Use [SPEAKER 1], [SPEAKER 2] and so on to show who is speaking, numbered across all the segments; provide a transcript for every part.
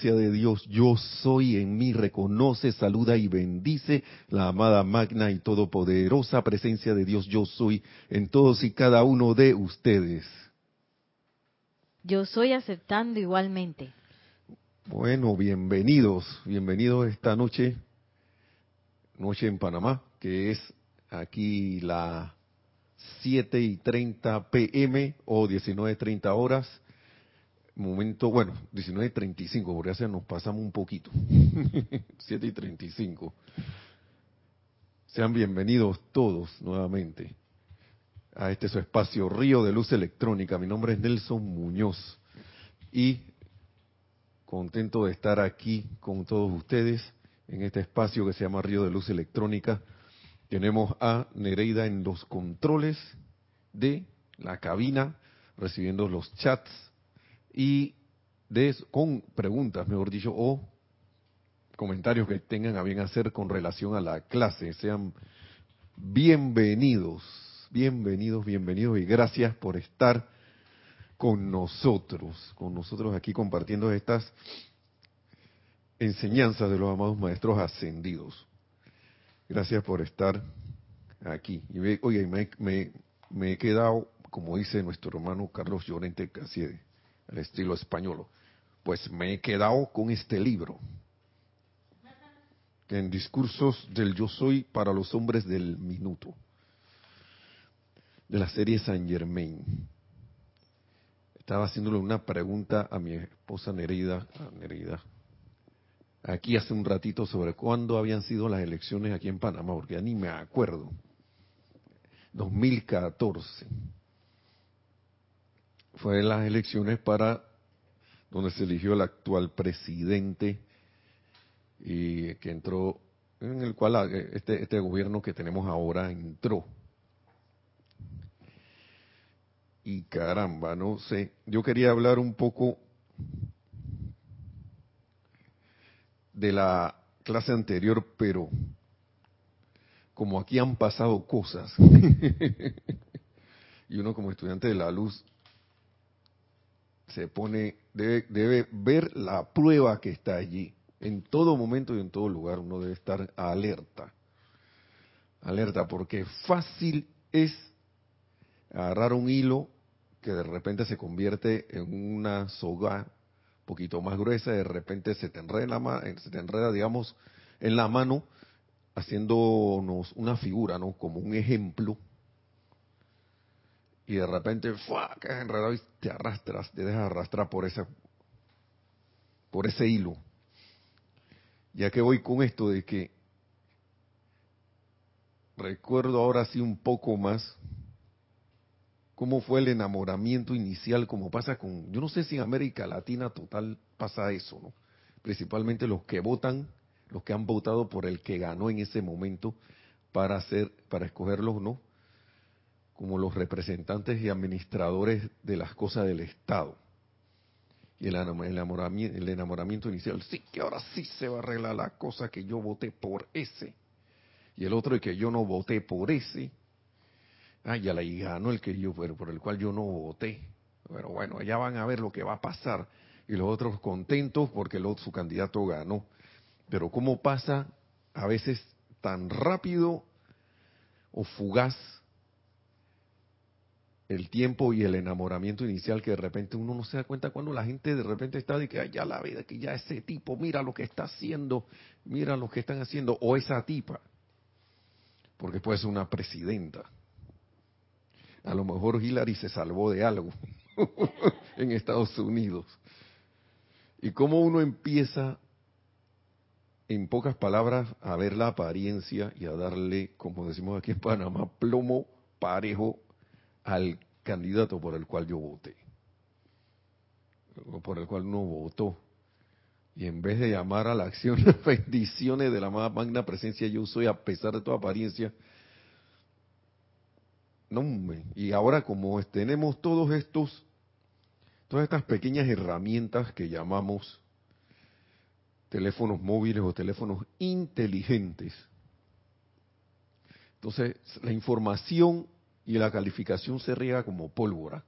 [SPEAKER 1] de Dios, yo soy en mí, reconoce, saluda y bendice la amada magna y todopoderosa presencia de Dios, yo soy en todos y cada uno de ustedes.
[SPEAKER 2] Yo soy aceptando igualmente.
[SPEAKER 1] Bueno, bienvenidos, bienvenidos esta noche, noche en Panamá, que es aquí la 7 y 30 pm o 19.30 horas momento, bueno, 19.35, porque ya nos pasamos un poquito. 7 y 35. Sean bienvenidos todos nuevamente a este su espacio Río de Luz Electrónica. Mi nombre es Nelson Muñoz y contento de estar aquí con todos ustedes en este espacio que se llama Río de Luz Electrónica. Tenemos a Nereida en los controles de la cabina, recibiendo los chats y de, con preguntas, mejor dicho, o comentarios que tengan a bien hacer con relación a la clase. Sean bienvenidos, bienvenidos, bienvenidos y gracias por estar con nosotros, con nosotros aquí compartiendo estas enseñanzas de los amados maestros ascendidos. Gracias por estar aquí. Y oye, me, me, me he quedado, como dice nuestro hermano Carlos Llorente Casiede, el estilo español. Pues me he quedado con este libro, en discursos del yo soy para los hombres del minuto, de la serie Saint Germain. Estaba haciéndole una pregunta a mi esposa Nereida, aquí hace un ratito sobre cuándo habían sido las elecciones aquí en Panamá, porque ya ni me acuerdo. 2014 fue las elecciones para donde se eligió el actual presidente y que entró en el cual ah, este, este gobierno que tenemos ahora entró. Y caramba, no sé, yo quería hablar un poco de la clase anterior, pero como aquí han pasado cosas, y uno como estudiante de la luz se pone, debe, debe ver la prueba que está allí. En todo momento y en todo lugar uno debe estar alerta. Alerta, porque fácil es agarrar un hilo que de repente se convierte en una soga un poquito más gruesa, de repente se te enreda, se te enreda digamos, en la mano, haciéndonos una figura, ¿no? Como un ejemplo y de repente ¡fua! quedas enredado y te arrastras, te dejas arrastrar por ese, por ese hilo. Ya que voy con esto de que recuerdo ahora sí un poco más cómo fue el enamoramiento inicial, como pasa con, yo no sé si en América Latina total pasa eso, ¿no? Principalmente los que votan, los que han votado por el que ganó en ese momento para hacer, para escogerlos, ¿no? Como los representantes y administradores de las cosas del Estado. Y el enamoramiento, el enamoramiento inicial, sí, que ahora sí se va a arreglar la cosa que yo voté por ese. Y el otro, que yo no voté por ese. Ah, ya la ganó el que yo, pero por el cual yo no voté. Pero bueno, ya van a ver lo que va a pasar. Y los otros contentos porque el otro, su candidato ganó. Pero ¿cómo pasa a veces tan rápido o fugaz el tiempo y el enamoramiento inicial que de repente uno no se da cuenta cuando la gente de repente está de que ya la vida, que ya ese tipo, mira lo que está haciendo, mira lo que están haciendo, o esa tipa, porque puede ser una presidenta. A lo mejor Hillary se salvó de algo en Estados Unidos. Y cómo uno empieza, en pocas palabras, a ver la apariencia y a darle, como decimos aquí en Panamá, plomo parejo al candidato por el cual yo voté, o por el cual no votó. Y en vez de llamar a la acción las bendiciones de la magna presencia, yo soy a pesar de toda apariencia. No, y ahora como tenemos todos estos, todas estas pequeñas herramientas que llamamos teléfonos móviles o teléfonos inteligentes, entonces la información y la calificación se riega como pólvora.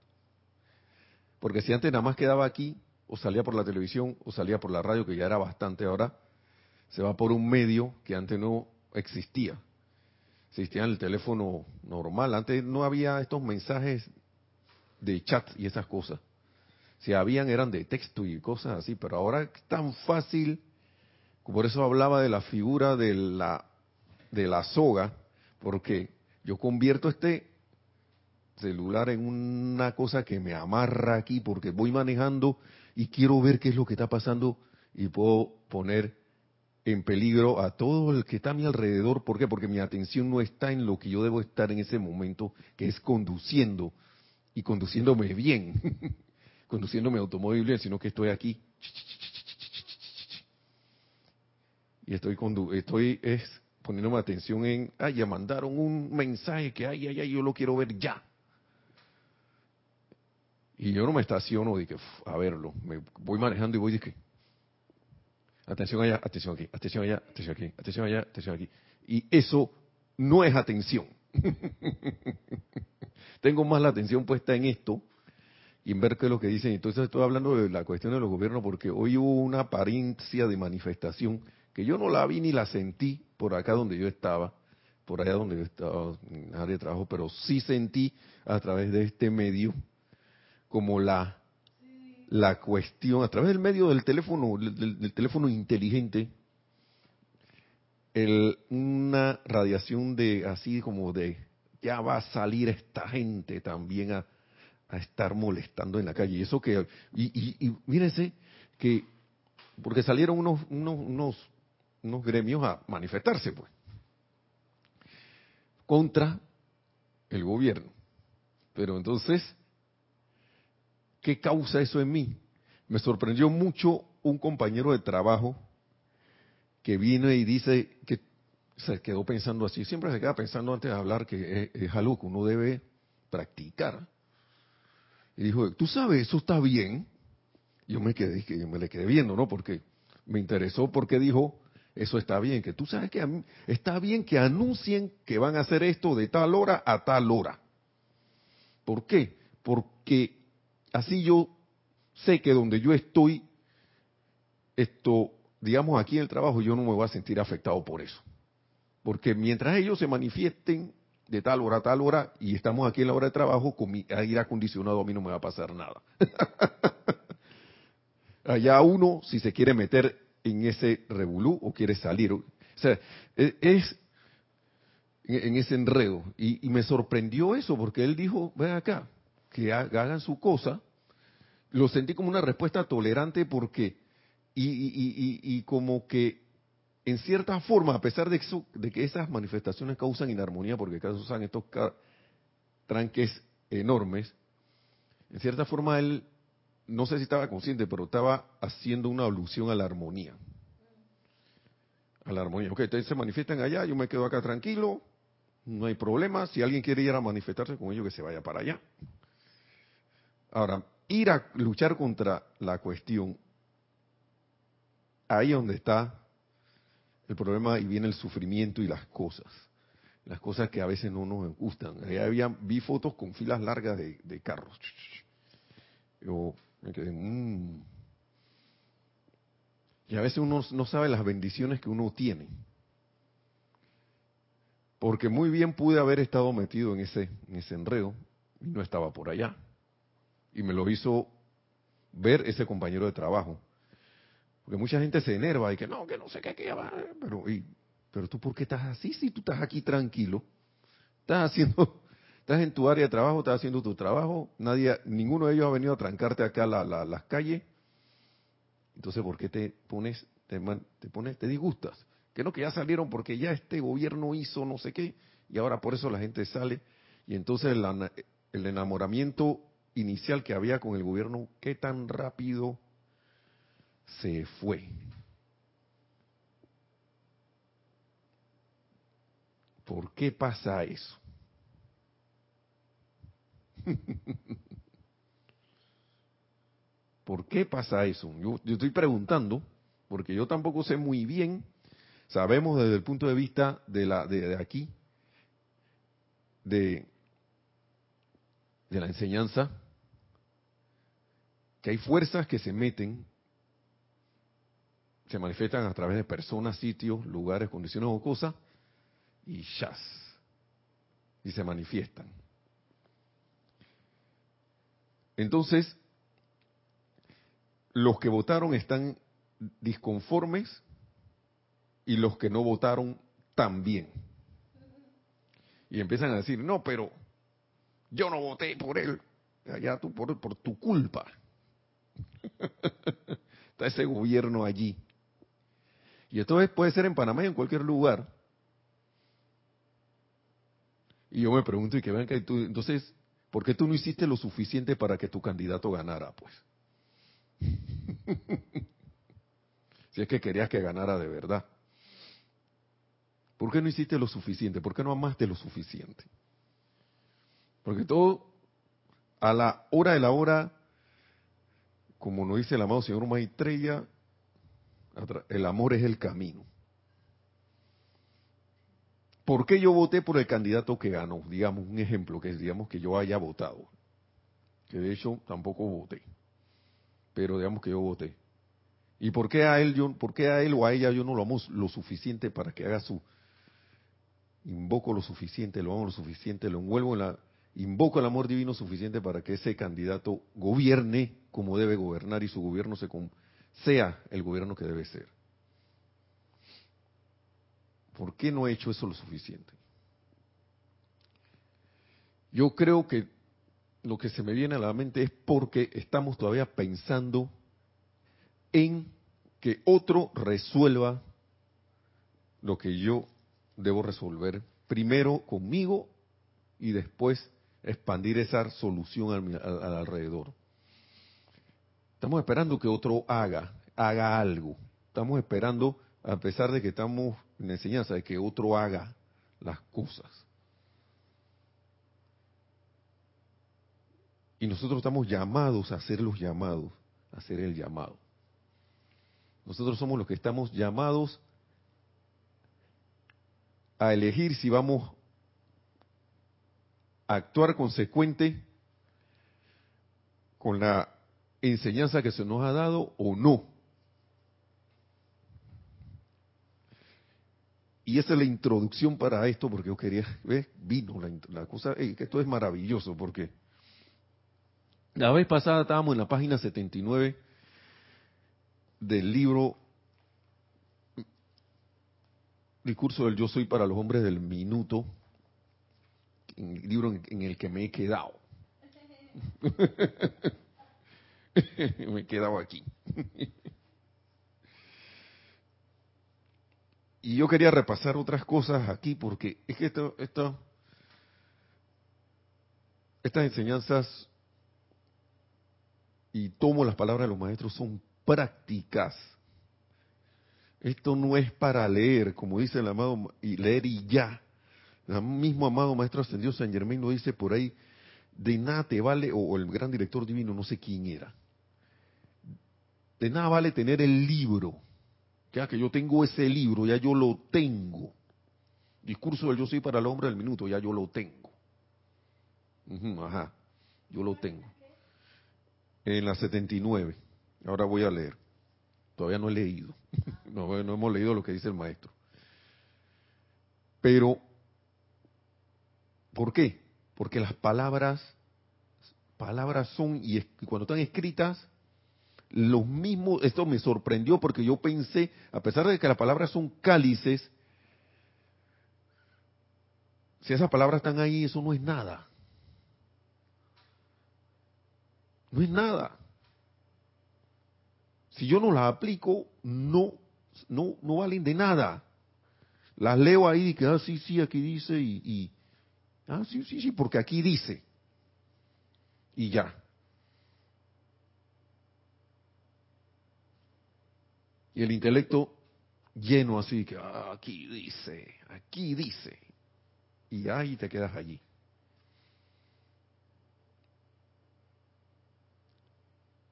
[SPEAKER 1] Porque si antes nada más quedaba aquí, o salía por la televisión o salía por la radio, que ya era bastante ahora, se va por un medio que antes no existía. Existía el teléfono normal, antes no había estos mensajes de chat y esas cosas. Si habían eran de texto y cosas así, pero ahora es tan fácil, por eso hablaba de la figura de la, de la soga, porque yo convierto este celular en una cosa que me amarra aquí porque voy manejando y quiero ver qué es lo que está pasando y puedo poner en peligro a todo el que está a mi alrededor. ¿Por qué? Porque mi atención no está en lo que yo debo estar en ese momento, que es conduciendo y conduciéndome bien, conduciéndome automóvil bien, sino que estoy aquí y estoy estoy es poniéndome atención en, ay, ya mandaron un mensaje que ay, ay, ay, yo lo quiero ver ya. Y yo no me estaciono de que a verlo, me voy manejando y voy de que atención allá, atención aquí, atención allá, atención aquí, atención allá, atención aquí. Y eso no es atención. Tengo más la atención puesta en esto y en ver qué es lo que dicen. Entonces estoy hablando de la cuestión de los gobiernos porque hoy hubo una apariencia de manifestación que yo no la vi ni la sentí por acá donde yo estaba, por allá donde yo estaba en área de trabajo, pero sí sentí a través de este medio como la, la cuestión, a través del medio del teléfono, del, teléfono inteligente, el, una radiación de así como de ya va a salir esta gente también a, a estar molestando en la calle. Y eso que, y, y, y mírense que, porque salieron unos, unos, unos, unos gremios a manifestarse, pues, contra el gobierno. Pero entonces, ¿Qué causa eso en mí? Me sorprendió mucho un compañero de trabajo que vino y dice que se quedó pensando así. Siempre se queda pensando antes de hablar que es, que uno debe practicar. Y dijo, ¿tú sabes, eso está bien? Yo me quedé, que me le quedé viendo, ¿no? Porque me interesó porque dijo, eso está bien, que tú sabes que está bien que anuncien que van a hacer esto de tal hora a tal hora. ¿Por qué? Porque así yo sé que donde yo estoy, esto, digamos aquí en el trabajo, yo no me voy a sentir afectado por eso. Porque mientras ellos se manifiesten de tal hora a tal hora y estamos aquí en la hora de trabajo, con mi aire acondicionado a mí no me va a pasar nada. Allá uno, si se quiere meter en ese revolú o quiere salir. O sea, e, es en ese enredo. Y, me sorprendió eso, porque él dijo, ven acá, que hagan su cosa, lo sentí como una respuesta tolerante porque, y, como que en cierta forma, a pesar de, de que esas manifestaciones causan inarmonía, porque causan estos tranques enormes, en cierta forma él, no sé si estaba consciente, pero estaba haciendo una alusión a la armonía. A la armonía. Ok, ustedes se manifiestan allá, yo me quedo acá tranquilo, no hay problema. Si alguien quiere ir a manifestarse con ellos, que se vaya para allá. Ahora, ir a luchar contra la cuestión, ahí es donde está el problema y viene el sufrimiento y las cosas. Las cosas que a veces no nos gustan. Ahí había, vi fotos con filas largas de, carros. Yo me quedé, mmm. Y a veces uno no sabe las bendiciones que uno tiene. Porque muy bien pude haber estado metido en ese, en ese enredo y no estaba por allá. Y me lo hizo ver ese compañero de trabajo. Porque mucha gente se enerva y que no, que no sé qué, qué va. Pero, pero tú, ¿por qué estás así si tú estás aquí tranquilo? Estás haciendo, estás en tu área de trabajo, estás haciendo tu trabajo. Nadie, ninguno de ellos ha venido a trancarte acá a la, las calles. Entonces, ¿por qué te pones, te, te pones, te disgustas? Que no, que ya salieron porque ya este gobierno hizo no sé qué y ahora por eso la gente sale. Y entonces el enamoramiento inicial que había con el gobierno, qué tan rápido se fue. ¿Por qué pasa eso? ¿Por qué pasa eso? Yo, estoy preguntando, porque yo tampoco sé muy bien, sabemos desde el punto de vista de, la, de aquí, de, de la enseñanza, que hay fuerzas que se meten, se manifiestan a través de personas, sitios, lugares, condiciones o cosas, y chas, y se manifiestan. Entonces, los que votaron están disconformes y los que no votaron también. Y empiezan a decir, no, pero yo no voté por él, allá tú por, por tu culpa. Está ese gobierno allí. Y esto puede ser en Panamá y en cualquier lugar. Y yo me pregunto, y que vean que tú, entonces, ¿por qué tú no hiciste lo suficiente para que tu candidato ganara, pues? si es que querías que ganara de verdad. ¿Por qué no hiciste lo suficiente? ¿Por qué no amaste lo suficiente? Porque todo, a la hora de la hora, como nos dice el amado señor Maitreya, el amor es el camino. ¿Por qué yo voté por el candidato que ganó? Digamos, un ejemplo, que digamos, que yo haya votado. Que de hecho tampoco voté. Pero digamos que yo voté. ¿Y por qué a él, yo, por qué a él o a ella yo no lo amo lo suficiente para que haga su... Invoco lo suficiente, lo amo lo suficiente, lo envuelvo en la... Invoco el amor divino suficiente para que ese candidato gobierne como debe gobernar y su gobierno se, sea el gobierno que debe ser. ¿Por qué no he hecho eso lo suficiente? Yo creo que lo que se me viene a la mente es porque estamos todavía pensando en que otro resuelva lo que yo debo resolver primero conmigo y después expandir esa solución al, alrededor. Estamos esperando que otro haga, haga algo. Estamos esperando, a pesar de que estamos en enseñanza, de que otro haga las cosas. Y nosotros estamos llamados a hacer los llamados, a hacer el llamado. Nosotros somos los que estamos llamados a elegir si vamos actuar consecuente con la enseñanza que se nos ha dado o no. Y esa es la introducción para esto, porque yo quería, ¿ves? Vino la, cosa, que esto es maravilloso, porque la vez pasada estábamos en la página 79 del libro discurso del yo soy para los hombres del minuto, el libro en, el que me he quedado. me he quedado aquí. y yo quería repasar otras cosas aquí porque es que esto, esto, estas enseñanzas y tomo las palabras de los maestros son prácticas esto no es para leer, como dice el amado, y leer y ya. El mismo amado Maestro Ascendido San Germain lo dice por ahí, de nada te vale, o, el gran director divino, no sé quién era, de nada vale tener el libro, ya que yo tengo ese libro, ya yo lo tengo. Discurso del yo soy para el hombre del minuto, ya yo lo tengo. ajá, yo lo tengo. En la 79, ahora voy a leer. Todavía no he leído. no, hemos leído lo que dice el maestro. Pero, ¿por qué? Porque las palabras, palabras son, y, cuando están escritas, los mismos, esto me sorprendió porque yo pensé, a pesar de que las palabras son cálices, si esas palabras están ahí, eso no es nada. No es nada si yo no las aplico, no, no, no valen de nada. Las leo ahí y que, ah, sí, sí, aquí dice y, ah, sí, sí, sí, porque aquí dice. Y ya. Y el intelecto lleno así, que ah, aquí dice, aquí dice. Y ahí te quedas allí.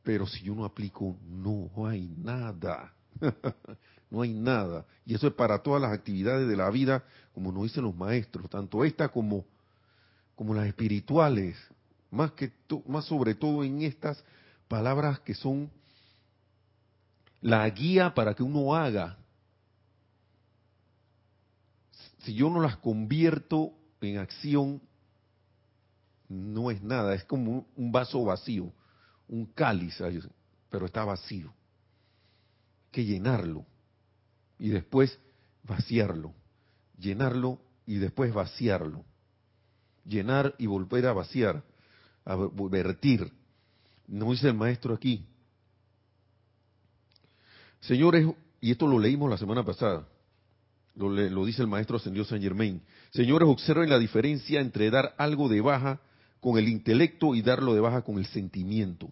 [SPEAKER 1] Pero si yo no aplico, no hay nada. no hay nada. Y eso es para todas las actividades de la vida, como nos dicen los maestros, tanto esta como, como las espirituales, más, que más sobre todo en estas, palabras que son la guía para que uno haga. Si yo no las convierto en acción, no es nada, es como un vaso vacío, un cáliz, pero está vacío. Hay que llenarlo y después vaciarlo, llenarlo y después vaciarlo, llenar y volver a vaciar, a vertir. No dice el maestro aquí. Señores, y esto lo leímos la semana pasada, lo, dice el maestro ascendió San Germain. Señores, observen la diferencia entre dar algo de baja con el intelecto y darlo de baja con el sentimiento.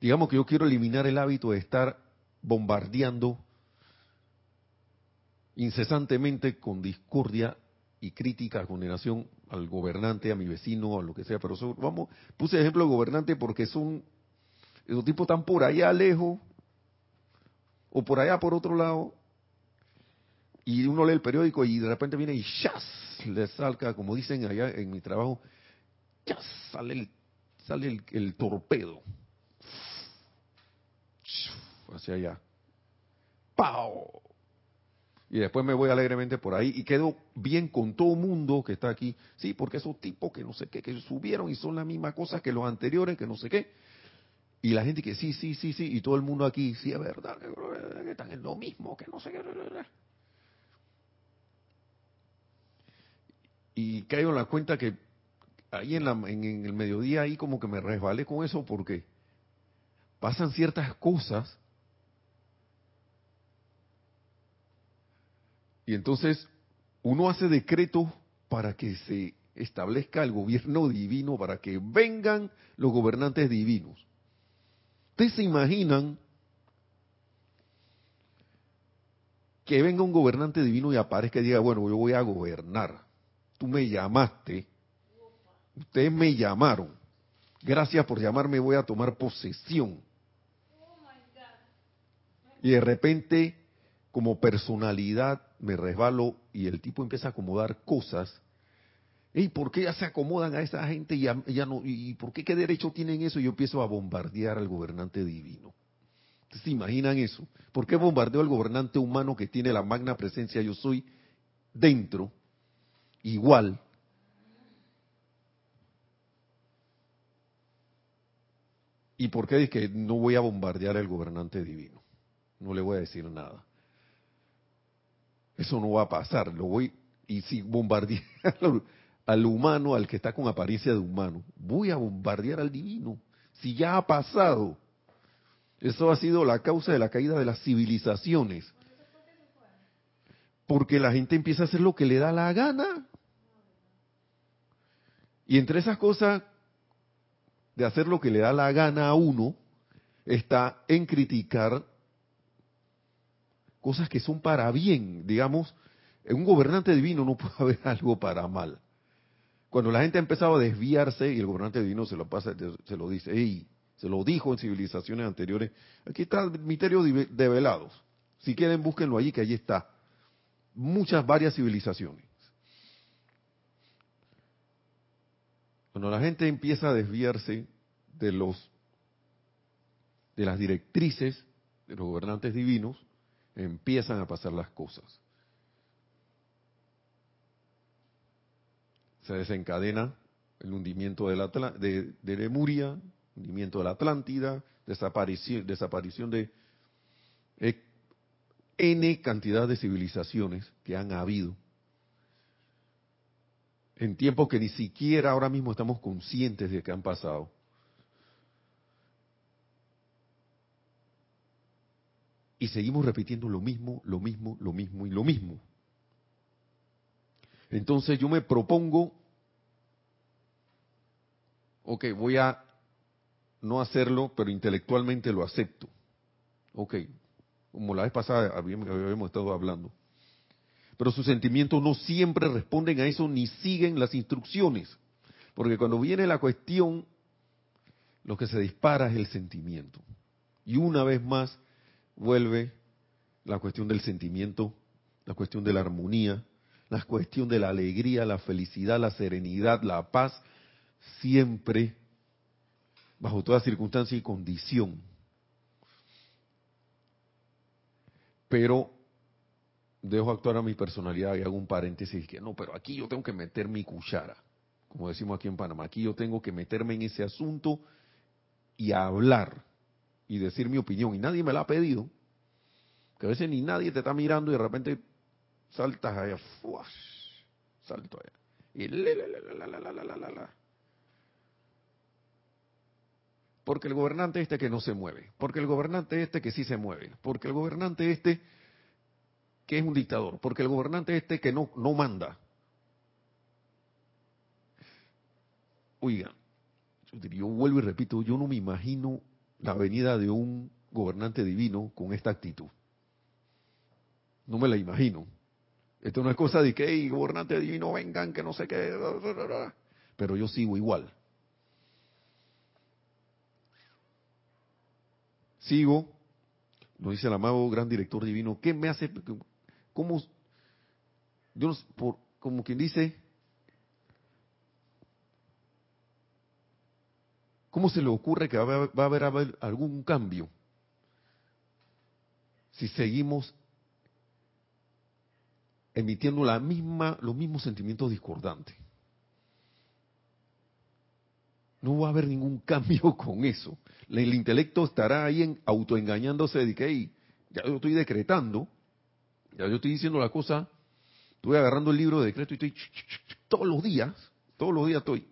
[SPEAKER 1] Digamos que yo quiero eliminar el hábito de estar bombardeando incesantemente con discordia y crítica, condenación al gobernante, a mi vecino, a lo que sea. Pero vamos, puse ejemplo de gobernante porque son, esos tipos están por allá lejos o por allá por otro lado y uno lee el periódico y de repente viene y ¡chas! le salga, como dicen allá en mi trabajo, ya sale el, sale el, torpedo. Hacia allá. ¡Pau! Y después me voy alegremente por ahí y quedo bien con todo mundo que está aquí. Sí, porque esos tipos que no sé qué, que subieron y son la misma cosa que los anteriores, que no sé qué. Y la gente que sí, sí, sí, sí, y todo el mundo aquí, sí, es verdad, que están en lo mismo, que no sé qué. Y caigo en la cuenta que ahí en, la, en, el mediodía ahí como que me resbalé con eso porque pasan ciertas cosas y entonces uno hace decretos para que se establezca el gobierno divino, para que vengan los gobernantes divinos. ¿Ustedes se imaginan que venga un gobernante divino y aparezca y diga, bueno, yo voy a gobernar? Tú me llamaste Ustedes me llamaron. Gracias por llamarme, voy a tomar posesión. Y de repente, como personalidad, me resbalo y el tipo empieza a acomodar cosas. ¿Y por qué ya se acomodan a esa gente y ya, no? ¿Y por qué qué derecho tienen eso? Y yo empiezo a bombardear al gobernante divino. ¿Se imaginan eso? ¿Por qué bombardeo al gobernante humano que tiene la magna presencia yo soy dentro? Igual ¿Y por qué dice que no voy a bombardear al gobernante divino? No le voy a decir nada. Eso no va a pasar. Lo voy y si bombardear al humano, al que está con apariencia de humano, voy a bombardear al divino. Si ya ha pasado. Eso ha sido la causa de la caída de las civilizaciones. Porque la gente empieza a hacer lo que le da la gana. Y entre esas cosas, de hacer lo que le da la gana a uno está en criticar cosas que son para bien. Digamos, en un gobernante divino no puede haber algo para mal. Cuando la gente ha empezado a desviarse y el gobernante divino se lo pasa, se lo dice, ey, se lo dijo en civilizaciones anteriores, aquí está el misterio de velados. Si quieren, búsquenlo allí, que allí está. Muchas, varias civilizaciones. Cuando la gente empieza a desviarse de los de las directrices de los gobernantes divinos, empiezan a pasar las cosas. Se desencadena el hundimiento de, la, de, Lemuria, hundimiento de la Atlántida, desaparición de N cantidad de civilizaciones que han habido en tiempos que ni siquiera ahora mismo estamos conscientes de que han pasado. Y seguimos repitiendo lo mismo, lo mismo, lo mismo y lo mismo. Entonces yo me propongo, ok, voy a no hacerlo, pero intelectualmente lo acepto. Ok, como la vez pasada habíamos estado hablando pero sus sentimientos no siempre responden a eso ni siguen las instrucciones. Porque cuando viene la cuestión, lo que se dispara es el sentimiento. Y una vez más vuelve la cuestión del sentimiento, la cuestión de la armonía, la cuestión de la alegría, la felicidad, la serenidad, la paz, siempre bajo toda circunstancia y condición. Pero dejo actuar a mi personalidad y hago un paréntesis que no, pero aquí yo tengo que meter mi cuchara, como decimos aquí en Panamá, aquí yo tengo que meterme en ese asunto y hablar y decir mi opinión y nadie me la ha pedido, que a veces ni nadie te está mirando y de repente saltas allá, salto allá y la, la, la, porque el gobernante este que no se mueve, porque el gobernante este que sí se mueve, porque el gobernante este que es un dictador, porque el gobernante este que no, no manda. Oiga, yo vuelvo y repito, yo no me imagino la venida de un gobernante divino con esta actitud. No me la imagino. Esto no es cosa de que, hey, gobernante divino, vengan, que no sé qué. Pero yo sigo igual. Sigo, nos dice el amado gran director divino, ¿qué me hace? ¿Cómo? Yo por, como quien dice, ¿cómo se le ocurre que va a haber, algún cambio si seguimos emitiendo la misma, los mismos sentimientos discordantes? No va a haber ningún cambio con eso. El intelecto estará ahí en, autoengañándose de que ya yo estoy decretando ya yo estoy diciendo la cosa, estoy agarrando el libro de decreto y estoy todos los días, todos los días estoy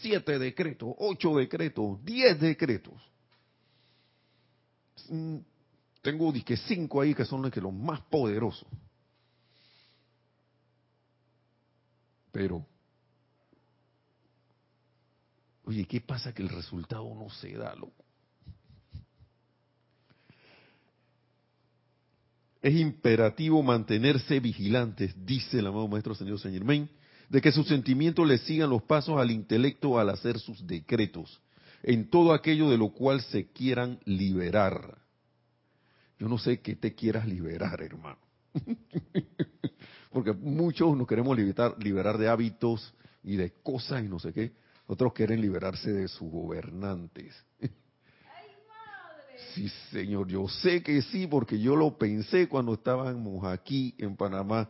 [SPEAKER 1] siete decretos, ocho decretos, diez decretos. Mm, tengo que cinco ahí que son los, que los más poderosos. Pero, oye, ¿qué pasa que el resultado no se da, loco? es imperativo mantenerse vigilantes, dice el amado Maestro Señor Saint Germain, de que sus sentimientos le sigan los pasos al intelecto al hacer sus decretos, en todo aquello de lo cual se quieran liberar. Yo no sé qué te quieras liberar, hermano. Porque muchos nos queremos liberar, liberar de hábitos y de cosas y no sé qué. Otros quieren liberarse de sus gobernantes. Sí, señor, yo sé que sí, porque yo lo pensé cuando estábamos aquí en Panamá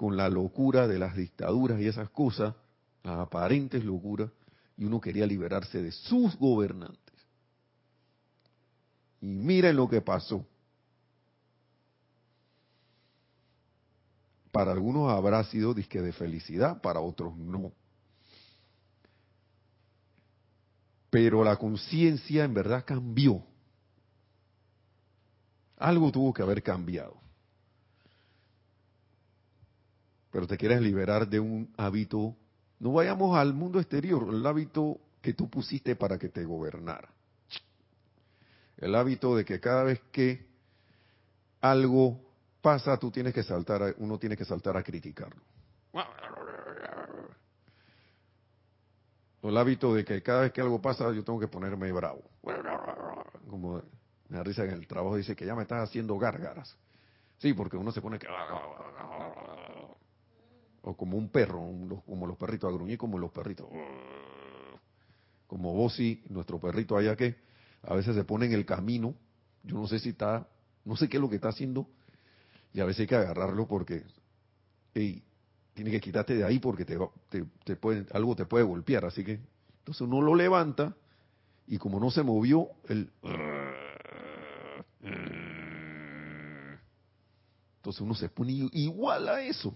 [SPEAKER 1] con la locura de las dictaduras y esas cosas, las aparentes locuras, y uno quería liberarse de sus gobernantes. Y miren lo que pasó. Para algunos habrá sido disque de felicidad, para otros no. Pero la conciencia en verdad cambió algo tuvo que haber cambiado. Pero te quieres liberar de un hábito. No vayamos al mundo exterior, el hábito que tú pusiste para que te gobernara. El hábito de que cada vez que algo pasa, tú tienes que saltar, uno tiene que saltar a criticarlo. el hábito de que cada vez que algo pasa, yo tengo que ponerme bravo. Como me da risa en el trabajo dice que ya me estás haciendo gárgaras. Sí, porque uno se pone que... O como un perro, como los perritos, a como los perritos. Como vos y nuestro perrito allá que a veces se pone en el camino. Yo no sé si está, no sé qué es lo que está haciendo. Y a veces hay que agarrarlo porque, tiene que quitarte de ahí porque te, te, te puede, algo te puede golpear. Así que, entonces uno lo levanta y como no se movió, el entonces uno se pone igual a eso.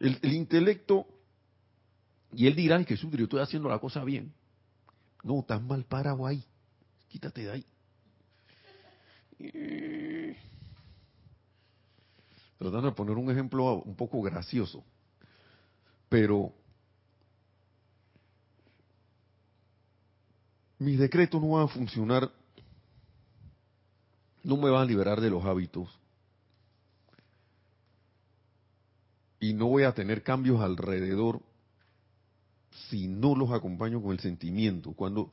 [SPEAKER 1] El, intelecto, y él dirá que yo estoy haciendo la cosa bien. No, estás mal parado ahí. Quítate de ahí. Tratando de poner un ejemplo un poco gracioso. Pero mis decretos no van a funcionar no me van a liberar de los hábitos y no voy a tener cambios alrededor si no los acompaño con el sentimiento. Cuando,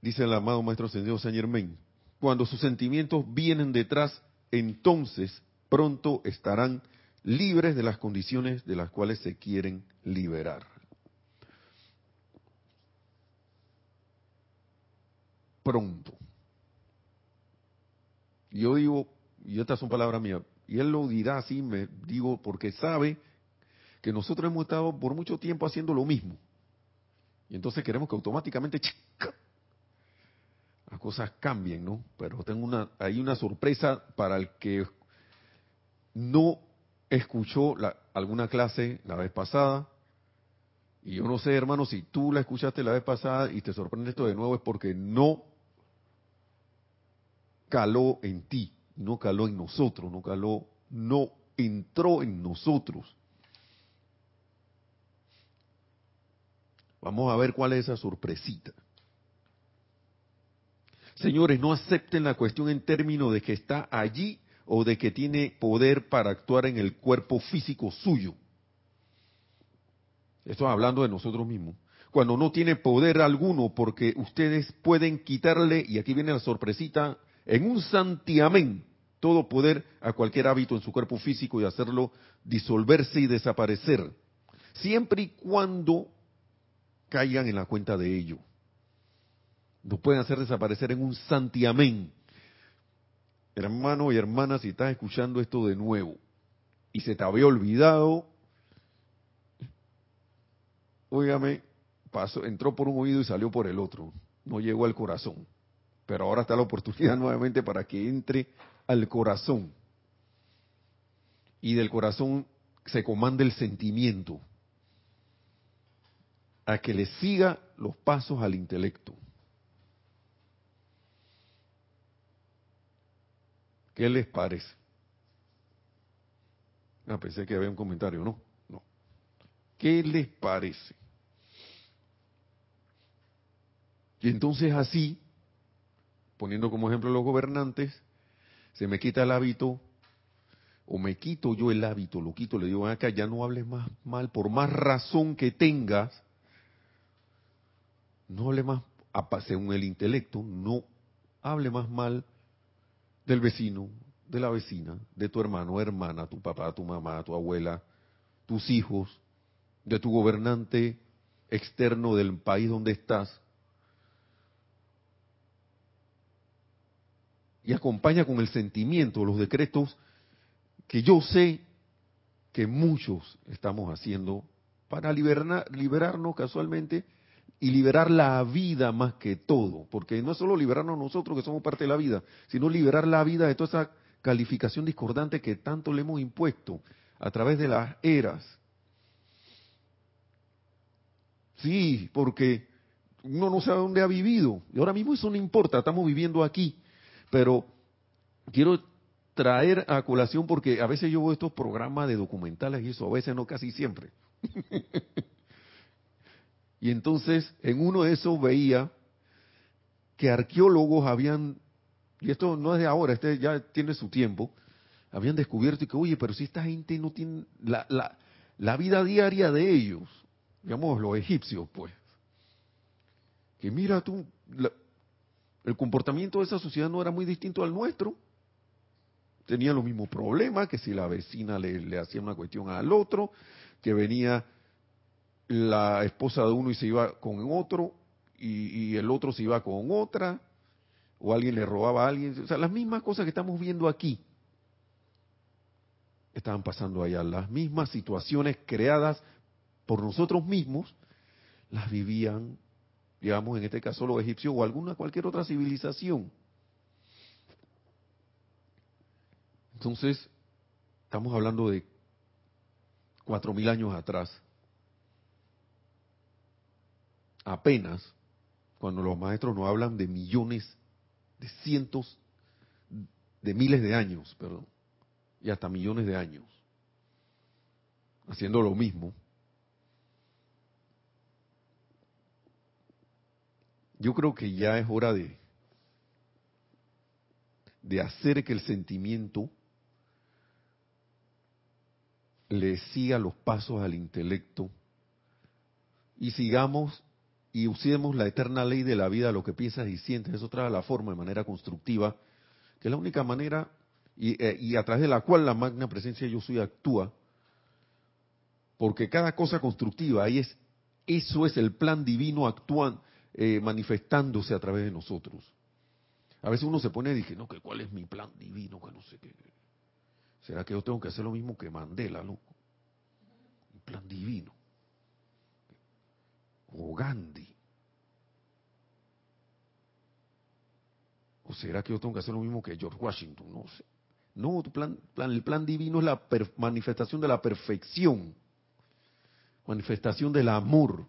[SPEAKER 1] dice el amado Maestro Ascendido Saint Germain, cuando sus sentimientos vienen detrás, entonces pronto estarán libres de las condiciones de las cuales se quieren liberar. pronto. Yo digo, y estas son palabras mías, y él lo dirá así, me digo, porque sabe que nosotros hemos estado por mucho tiempo haciendo lo mismo. Y entonces queremos que automáticamente las cosas cambien, ¿no? Pero tengo una, hay una sorpresa para el que no escuchó alguna clase la vez pasada. Y yo no sé, hermano, si tú la escuchaste la vez pasada y te sorprende esto de nuevo, es porque no caló en ti, no caló en nosotros, no caló, no entró en nosotros. Vamos a ver cuál es esa sorpresita. Señores, no acepten la cuestión en términos de que está allí o de que tiene poder para actuar en el cuerpo físico suyo. Esto hablando de nosotros mismos. Cuando no tiene poder alguno, porque ustedes pueden quitarle, y aquí viene la sorpresita, en un santiamén, todo poder a cualquier hábito en su cuerpo físico y hacerlo disolverse y desaparecer, siempre y cuando caigan en la cuenta de ello. Nos pueden hacer desaparecer en un santiamén. Hermano y hermana, si estás escuchando esto de nuevo y se te había olvidado, óigame, pasó, entró por un oído y salió por el otro. No llegó al corazón. Pero ahora está la oportunidad nuevamente para que entre al corazón. Y del corazón se comande el sentimiento a que le siga los pasos al intelecto. ¿Qué les parece? Ah, pensé que había un comentario, no, no. ¿Qué les parece? Y entonces así, poniendo como ejemplo los gobernantes, se me quita el hábito, o me quito yo el hábito, lo quito, le digo, acá ya no hables más mal, por más razón que tengas, no hable más, según el intelecto, no hable más mal del vecino, de la vecina, de tu hermano, hermana, tu papá, tu mamá, tu abuela, tus hijos, de tu gobernante externo del país donde estás. Y acompaña con el sentimiento los decretos que yo sé que muchos estamos haciendo para liberarnos casualmente y liberar la vida más que todo, porque no es solo liberarnos nosotros que somos parte de la vida, sino liberar la vida de toda esa calificación discordante que tanto le hemos impuesto a través de las eras. Sí, porque uno no sabe dónde ha vivido, y ahora mismo eso no importa, estamos viviendo aquí, pero quiero traer a colación porque a veces yo veo estos programas de documentales y eso, a veces no, casi siempre. Y entonces en uno de esos veía que arqueólogos habían, y esto no es de ahora, este ya tiene su tiempo, habían descubierto que, oye, pero si esta gente no tiene la, la, la vida diaria de ellos, digamos los egipcios, pues, que mira tú, el comportamiento de esa sociedad no era muy distinto al nuestro. Tenían los mismos problemas, que si la vecina le, le hacía una cuestión al otro, que venía la esposa de uno y se iba con otro, y, el otro se iba con otra, o alguien le robaba a alguien. O sea, las mismas cosas que estamos viendo aquí estaban pasando allá. Las mismas situaciones creadas por nosotros mismos las vivían, digamos, en este caso los egipcios o alguna cualquier otra civilización. Entonces, estamos hablando de cuatro mil años atrás apenas cuando los maestros nos hablan de millones, de cientos, de miles de años, perdón, y hasta millones de años, haciendo lo mismo. Yo creo que ya es hora de, de hacer que el sentimiento le siga los pasos al intelecto y sigamos y usemos la eterna ley de la vida, lo que piensas y sientes, eso trae la forma de manera constructiva, que es la única manera eh, y, a través de la cual la magna presencia yo soy actúa, porque cada cosa constructiva, ahí es, eso es el plan divino actúan, eh, manifestándose a través de nosotros. A veces uno se pone y dice, no, que cuál es mi plan divino, que no sé qué. ¿Será que yo tengo que hacer lo mismo que Mandela, loco? Un plan divino. O Gandhi. ¿O será que yo tengo que hacer lo mismo que George Washington? No sé. No, plan, plan, el plan divino es la manifestación de la perfección, manifestación del amor,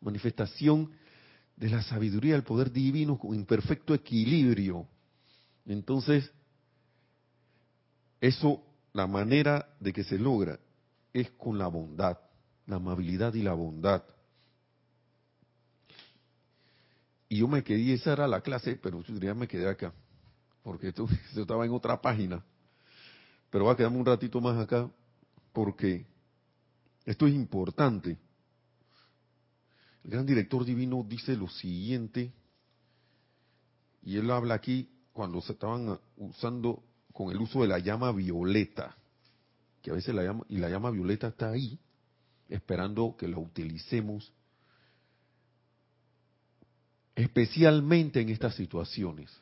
[SPEAKER 1] manifestación de la sabiduría, del poder divino con imperfecto equilibrio. Entonces, eso, la manera de que se logra es con la bondad, la amabilidad y la bondad. Y yo me quedé, esa era la clase, pero ya me quedé acá, porque esto, yo estaba en otra página. Pero va a quedarme un ratito más acá, porque esto es importante. El gran director divino dice lo siguiente, y él habla aquí cuando se estaban usando con el uso de la llama violeta, que a veces la llama, y la llama violeta está ahí, esperando que la utilicemos, especialmente en estas situaciones.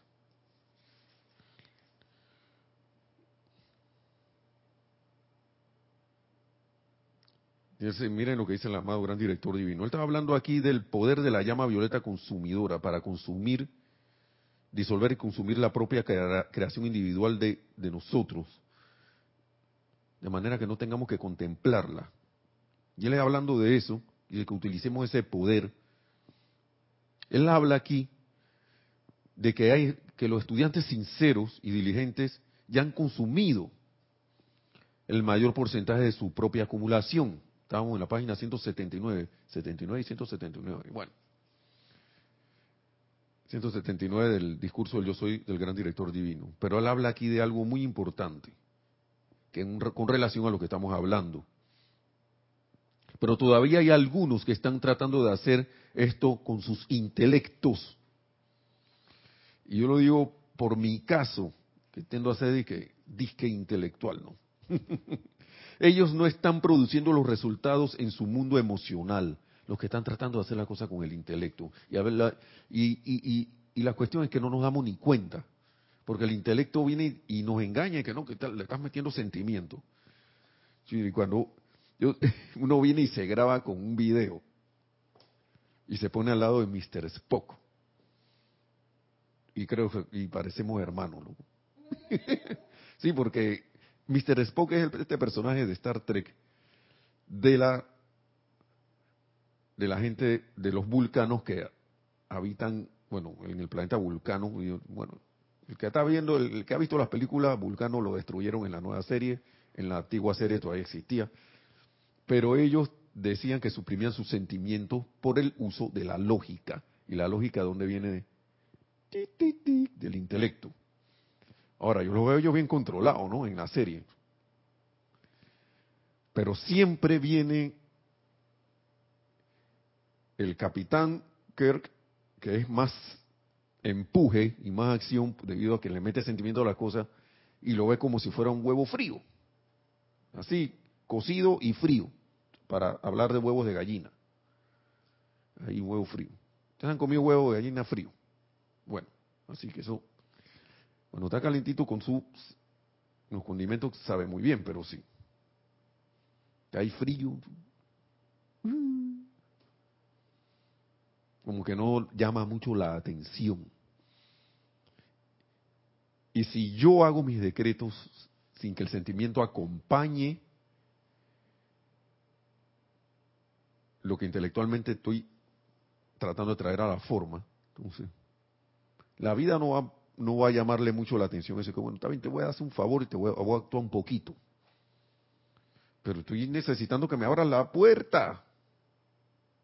[SPEAKER 1] Miren lo que dice el amado gran director divino. Él estaba hablando aquí del poder de la llama violeta consumidora para consumir, disolver y consumir la propia creación individual de, nosotros. De manera que no tengamos que contemplarla. Y él está hablando de eso y de que utilicemos ese poder. Él habla aquí de que hay que los estudiantes sinceros y diligentes ya han consumido el mayor porcentaje de su propia acumulación. Estábamos en la página 179, 79 y 179. Bueno, 179 del discurso del Yo Soy del Gran Director Divino. Pero él habla aquí de algo muy importante, que con relación a lo que estamos hablando. Pero todavía hay algunos que están tratando de hacer esto con sus intelectos. Y yo lo digo por mi caso, que tendo a ser disque, disque intelectual, ¿no? Ellos no están produciendo los resultados en su mundo emocional, los que están tratando de hacer la cosa con el intelecto. Y, a ver la, y, la cuestión es que no nos damos ni cuenta, porque el intelecto viene y, nos engaña y que no, que le estás metiendo sentimiento. y cuando uno viene y se graba con un video y se pone al lado de Mr. Spock, y creo que y parecemos hermanos, ¿no? sí, porque Mr. Spock es este personaje de Star Trek de la de la gente de los vulcanos que habitan, bueno, en el planeta Vulcano, bueno, el que está viendo, el que ha visto las películas Vulcano lo destruyeron en la nueva serie, en la antigua serie todavía existía, pero ellos decían que suprimían sus sentimientos por el uso de la lógica, y la lógica de dónde viene del intelecto. Ahora, yo lo veo yo bien controlado, ¿no? En la serie. Pero siempre viene el capitán Kirk, que es más empuje y más acción debido a que le mete sentimiento a la cosa y lo ve como si fuera un huevo frío. Así, cocido y frío, para hablar de huevos de gallina. Ahí huevo frío. Ustedes han comido huevo de gallina frío. Bueno, así que eso cuando está calentito con sus los condimentos sabe muy bien, pero sí. Hay frío. Como que no llama mucho la atención. Y si yo hago mis decretos sin que el sentimiento acompañe lo que intelectualmente estoy tratando de traer a la forma, entonces la vida no va no va a llamarle mucho la atención. Ese que bueno, bien, te voy a hacer un favor y te voy a, actuar un poquito. Pero estoy necesitando que me abras la puerta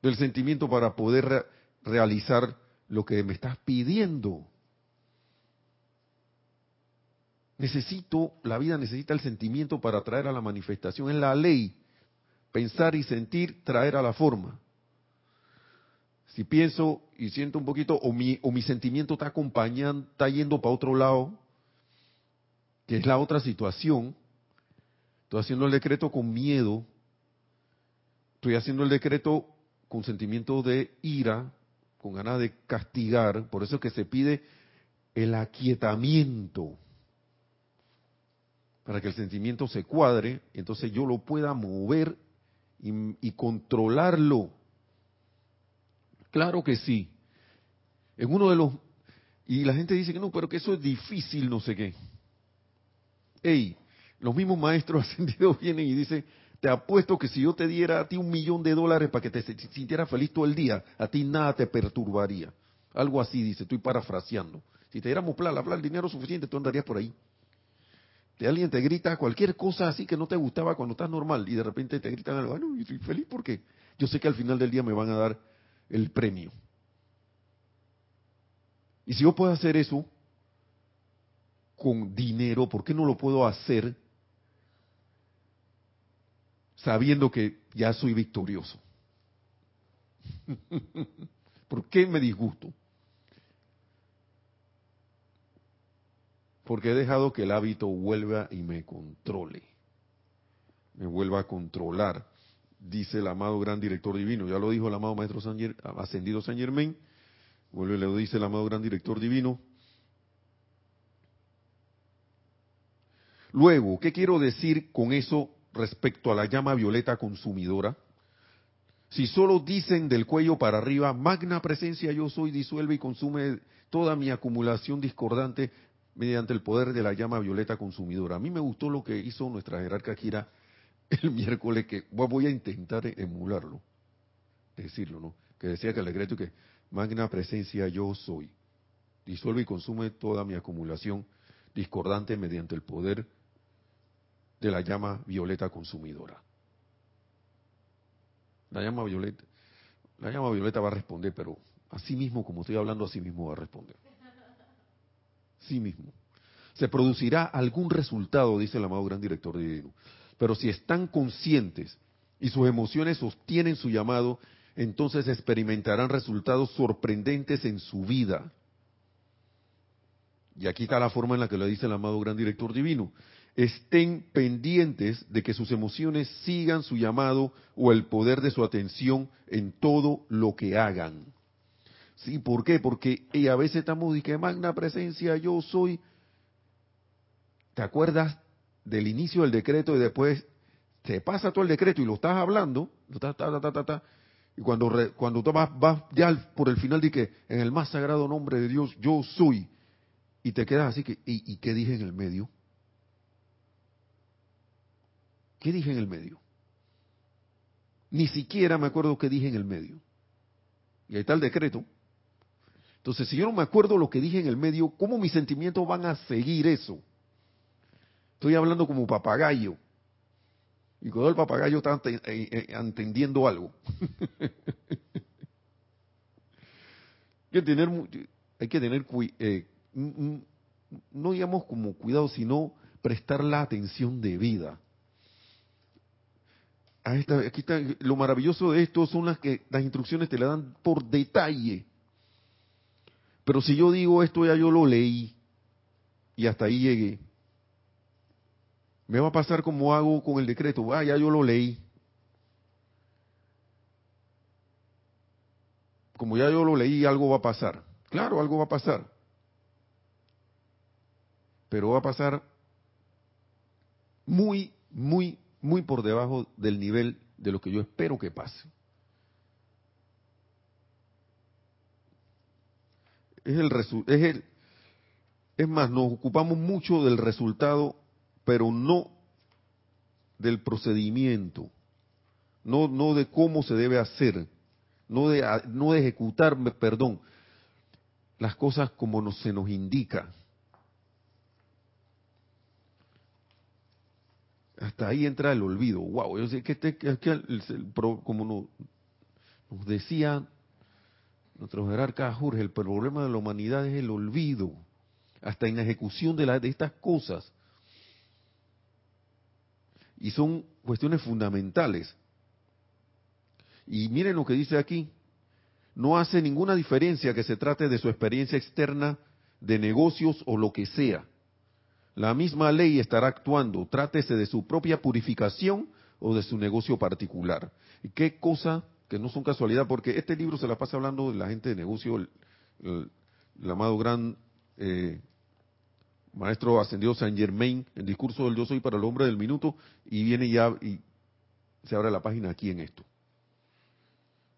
[SPEAKER 1] del sentimiento para poder realizar lo que me estás pidiendo. Necesito, la vida necesita el sentimiento para traer a la manifestación. Es la ley. Pensar y sentir, traer a la forma si pienso y siento un poquito, o mi, o mi sentimiento está acompañando, está yendo para otro lado, que es la otra situación, estoy haciendo el decreto con miedo, estoy haciendo el decreto con sentimiento de ira, con ganas de castigar, por eso es que se pide el aquietamiento para que el sentimiento se cuadre, entonces yo lo pueda mover y, y, controlarlo. Claro que sí. En uno de los y la gente dice que no, pero que eso es difícil, no sé qué. Ey, los mismos maestros ascendidos vienen y dicen, te apuesto que si yo te diera a ti un millón de dólares para que te sintieras feliz todo el día, a ti nada te perturbaría. Algo así dice, estoy parafraseando. Si te diéramos plata, el dinero suficiente, tú andarías por ahí. Si alguien te grita cualquier cosa así que no te gustaba cuando estás normal y de repente te gritan algo, bueno, yo estoy feliz porque yo sé que al final del día me van a dar el premio. Y si yo puedo hacer eso con dinero, ¿por qué no lo puedo hacer sabiendo que ya soy victorioso? ¿Por qué me disgusto? Porque he dejado que el hábito vuelva y me controle, me vuelva a controlar, dice el amado gran director divino. Ya lo dijo el amado maestro ascendido San Germain Vuelve le dice el amado gran director divino. Luego, ¿qué quiero decir con eso respecto a la llama violeta consumidora? Si solo dicen del cuello para arriba, magna presencia yo soy, disuelve y consume toda mi acumulación discordante mediante el poder de la llama violeta consumidora. A mí me gustó lo que hizo nuestra jerarca Kira el miércoles, que voy a intentar emularlo, decirlo, ¿no? Que decía que el decreto que magna presencia yo soy. Disuelve y consume toda mi acumulación discordante mediante el poder de la llama violeta consumidora. La llama violeta, la llama violeta va a responder, pero así mismo, como estoy hablando, así mismo va a responder. Sí mismo. Se producirá algún resultado, dice el amado gran director divino. Pero si están conscientes y sus emociones sostienen su llamado entonces experimentarán resultados sorprendentes en su vida. Y aquí está la forma en la que lo dice el amado gran director divino. Estén pendientes de que sus emociones sigan su llamado o el poder de su atención en todo lo que hagan. ¿Sí? ¿Por qué? Porque a veces estamos y que magna presencia yo soy. ¿Te acuerdas del inicio del decreto y después te pasa todo el decreto y lo estás hablando? Y cuando, cuando tú vas, ya por el final de que en el más sagrado nombre de Dios yo soy, y te quedas así que, ¿y, ¿y qué dije en el medio? ¿Qué dije en el medio? Ni siquiera me acuerdo qué dije en el medio. Y ahí está el decreto. Entonces, si yo no me acuerdo lo que dije en el medio, ¿cómo mis sentimientos van a seguir eso? Estoy hablando como papagayo. Y cuando el papagayo está eh, eh, entendiendo algo. hay que tener, hay que tener eh, no digamos como cuidado, sino prestar la atención de vida. aquí está, lo maravilloso de esto son las que las instrucciones te la dan por detalle. Pero si yo digo esto ya yo lo leí y hasta ahí llegué, me va a pasar como hago con el decreto. Ah, ya yo lo leí. Como ya yo lo leí, algo va a pasar. Claro, algo va a pasar. Pero va a pasar muy, muy, muy por debajo del nivel de lo que yo espero que pase. Es el, es el es más, nos ocupamos mucho del resultado pero no del procedimiento, no, no de cómo se debe hacer, no de, no de ejecutar, perdón, las cosas como se nos indica. Hasta ahí entra el olvido. Wow, yo sé que, este, como nos, nos decía nuestro jerarca Jorge, el problema de la humanidad es el olvido, hasta en la ejecución de, la, de estas cosas y son cuestiones fundamentales. Y miren lo que dice aquí, no hace ninguna diferencia que se trate de su experiencia externa, de negocios o lo que sea. La misma ley estará actuando, trátese de su propia purificación o de su negocio particular. Y qué cosa que no son casualidad, porque este libro se la pasa hablando de la gente de negocio, el, amado gran eh, maestro ascendido Saint Germain, el discurso del yo soy para el hombre del minuto, y viene ya y se abre la página aquí en esto.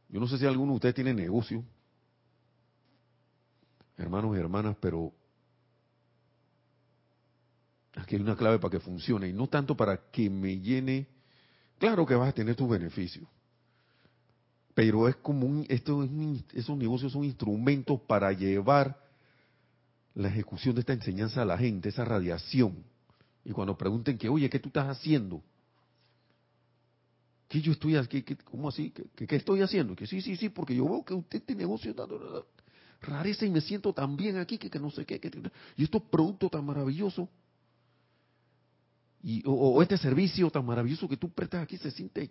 [SPEAKER 1] Yo no sé si alguno de ustedes tiene negocio, hermanos y hermanas, pero aquí hay una clave para que funcione, y no tanto para que me llene, claro que vas a tener tus beneficios, pero es como un, esto esos negocios son instrumentos para llevar la ejecución de esta enseñanza a la gente, esa radiación. Y cuando pregunten que, oye, ¿qué tú estás haciendo? ¿Qué yo estoy haciendo? ¿Cómo así? ¿Qué, ¿Qué, estoy haciendo? Que sí, sí, sí, porque yo veo que usted este negocio está rareza y me siento tan bien aquí que, que no sé qué. Que, y estos productos tan maravillosos. Y, o, este servicio tan maravilloso que tú prestas aquí se siente...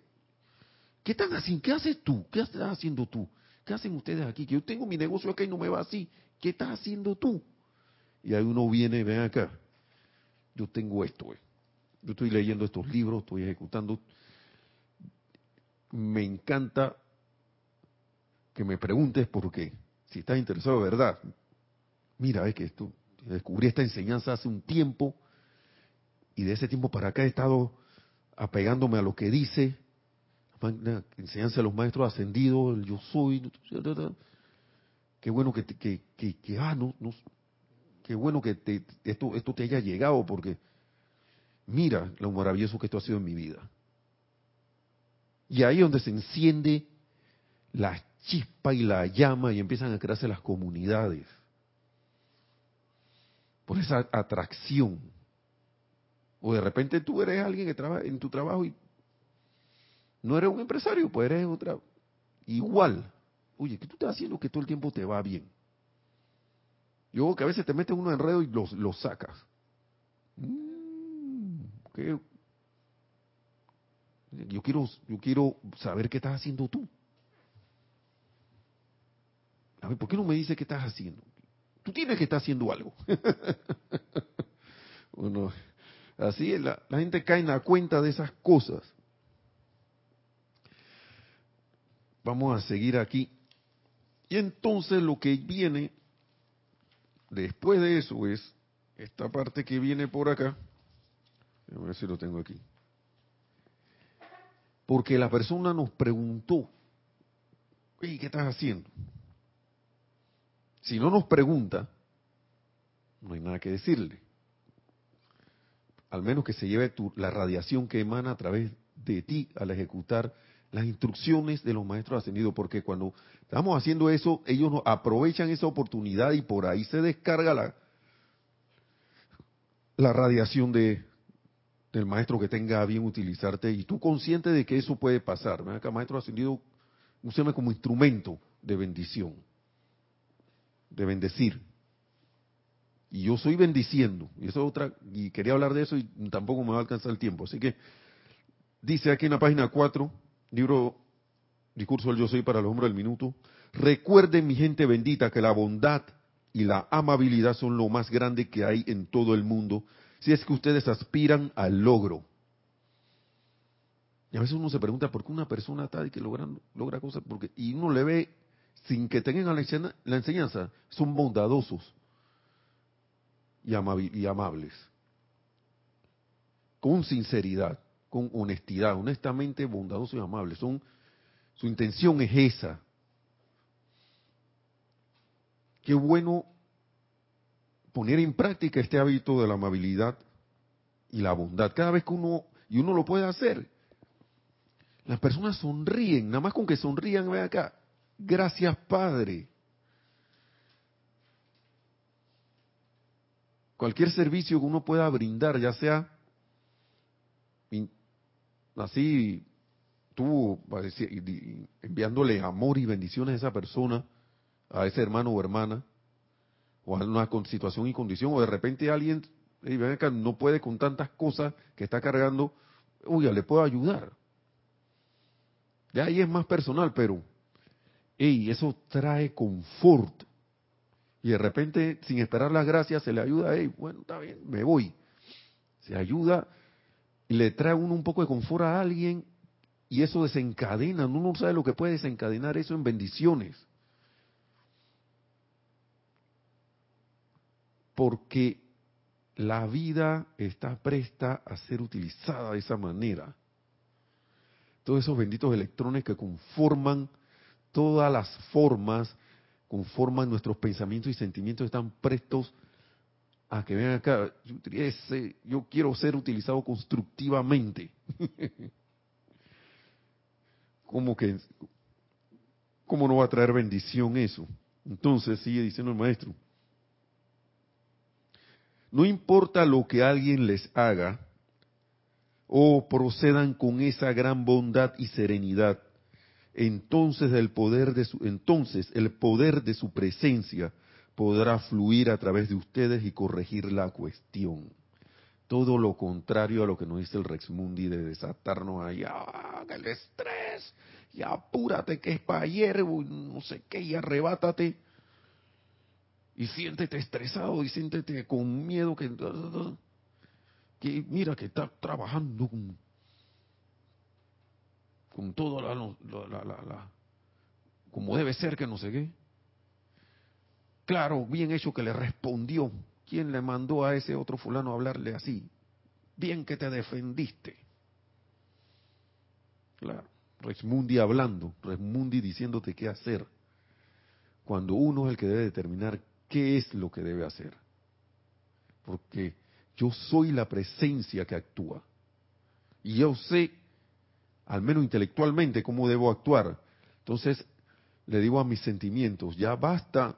[SPEAKER 1] ¿Qué están haciendo? ¿Qué haces tú? ¿Qué estás haciendo tú? ¿Qué hacen ustedes aquí? Que yo tengo mi negocio acá y no me va así. ¿Qué estás haciendo tú? Y ahí uno viene, ven acá, yo tengo esto, eh. yo estoy leyendo estos libros, estoy ejecutando. Me encanta que me preguntes por qué, si estás interesado de verdad. Mira, es que esto, descubrí esta enseñanza hace un tiempo y de ese tiempo para acá he estado apegándome a lo que dice, la enseñanza de los maestros ascendidos, el yo soy. Qué bueno que, que, que, que ah, no, no, qué bueno que esto, esto te haya llegado porque mira lo maravilloso que esto ha sido en mi vida. Y ahí es donde se enciende la chispa y la llama y empiezan a crearse las comunidades. Por esa atracción. O de repente tú eres alguien que trabaja en tu trabajo y no eres un empresario, pues eres otra. Igual. Oye, ¿qué tú estás haciendo que todo el tiempo te va bien? Yo que a veces te metes uno enredo y los, los sacas. Mm, yo quiero, yo quiero saber qué estás haciendo tú. A ver, ¿por qué no me dices qué estás haciendo? Tú tienes que estar haciendo algo. bueno, así la, la gente cae en la cuenta de esas cosas. Vamos a seguir aquí. Y entonces lo que viene Después de eso es esta parte que viene por acá. A ver si lo tengo aquí. Porque la persona nos preguntó, ¿qué estás haciendo? Si no nos pregunta, no hay nada que decirle. Al menos que se lleve la radiación que emana a través de ti al ejecutar las instrucciones de los maestros ascendidos, porque cuando estamos haciendo eso, ellos aprovechan esa oportunidad y por ahí se descarga la, la radiación de, del maestro que tenga bien utilizarte y tú consciente de que eso puede pasar. Ven acá, maestro ascendido, úseme como instrumento de bendición, de bendecir. Y yo soy bendiciendo, y eso es otra, y quería hablar de eso y tampoco me va a alcanzar el tiempo. Así que dice aquí en la página 4, libro Discurso del Yo Soy para el Hombre del Minuto. Recuerden, mi gente bendita, que la bondad y la amabilidad son lo más grande que hay en todo el mundo, si es que ustedes aspiran al logro. Y a veces uno se pregunta por qué una persona tal y que logran, logra cosas, porque, y uno le ve, sin que tengan la enseñanza, son bondadosos y amables, con sinceridad con honestidad, honestamente bondadosos y amables. Son, su intención es esa. Qué bueno poner en práctica este hábito de la amabilidad y la bondad. Cada vez que uno, y uno lo puede hacer, las personas sonríen, nada más con que sonrían, ve acá, gracias Padre. Cualquier servicio que uno pueda brindar, ya sea así tú enviándole amor y bendiciones a esa persona, a ese hermano o hermana, o a una situación y condición, o de repente alguien no puede con tantas cosas que está cargando, uy, le puedo ayudar. Ya ahí es más personal, pero hey, eso trae confort. Y de repente, sin esperar las gracias, se le ayuda, hey, bueno, está bien, me voy. Se ayuda le trae uno un poco de confort a alguien y eso desencadena, uno no sabe lo que puede desencadenar eso en bendiciones. porque la vida está presta a ser utilizada de esa manera. Todos esos benditos electrones que conforman todas las formas, conforman nuestros pensamientos y sentimientos, están prestos a que vengan acá. Yo, quiero ser utilizado constructivamente. ¿Cómo que, cómo no va a traer bendición eso? Entonces sigue diciendo el maestro. No importa lo que alguien les haga, o procedan con esa gran bondad y serenidad, entonces el poder de su, entonces el poder de su presencia podrá fluir a través de ustedes y corregir la cuestión. Todo lo contrario a lo que nos dice el Rex Mundi de desatarnos allá, el estrés, y apúrate que es para ayer, no sé qué, y arrebátate y siéntete estresado y siéntete con miedo que, que mira que está trabajando con, con todo la, la, la, como debe ser que no sé qué. Claro, bien hecho que le respondió. ¿Quién le mandó a ese otro fulano a hablarle así? Bien que te defendiste. Claro, Resmundi hablando, Resmundi diciéndote qué hacer. Cuando uno es el que debe determinar qué es lo que debe hacer. Porque yo soy la presencia que actúa. Y yo sé, al menos intelectualmente, cómo debo actuar. Entonces, le digo a mis sentimientos, ya basta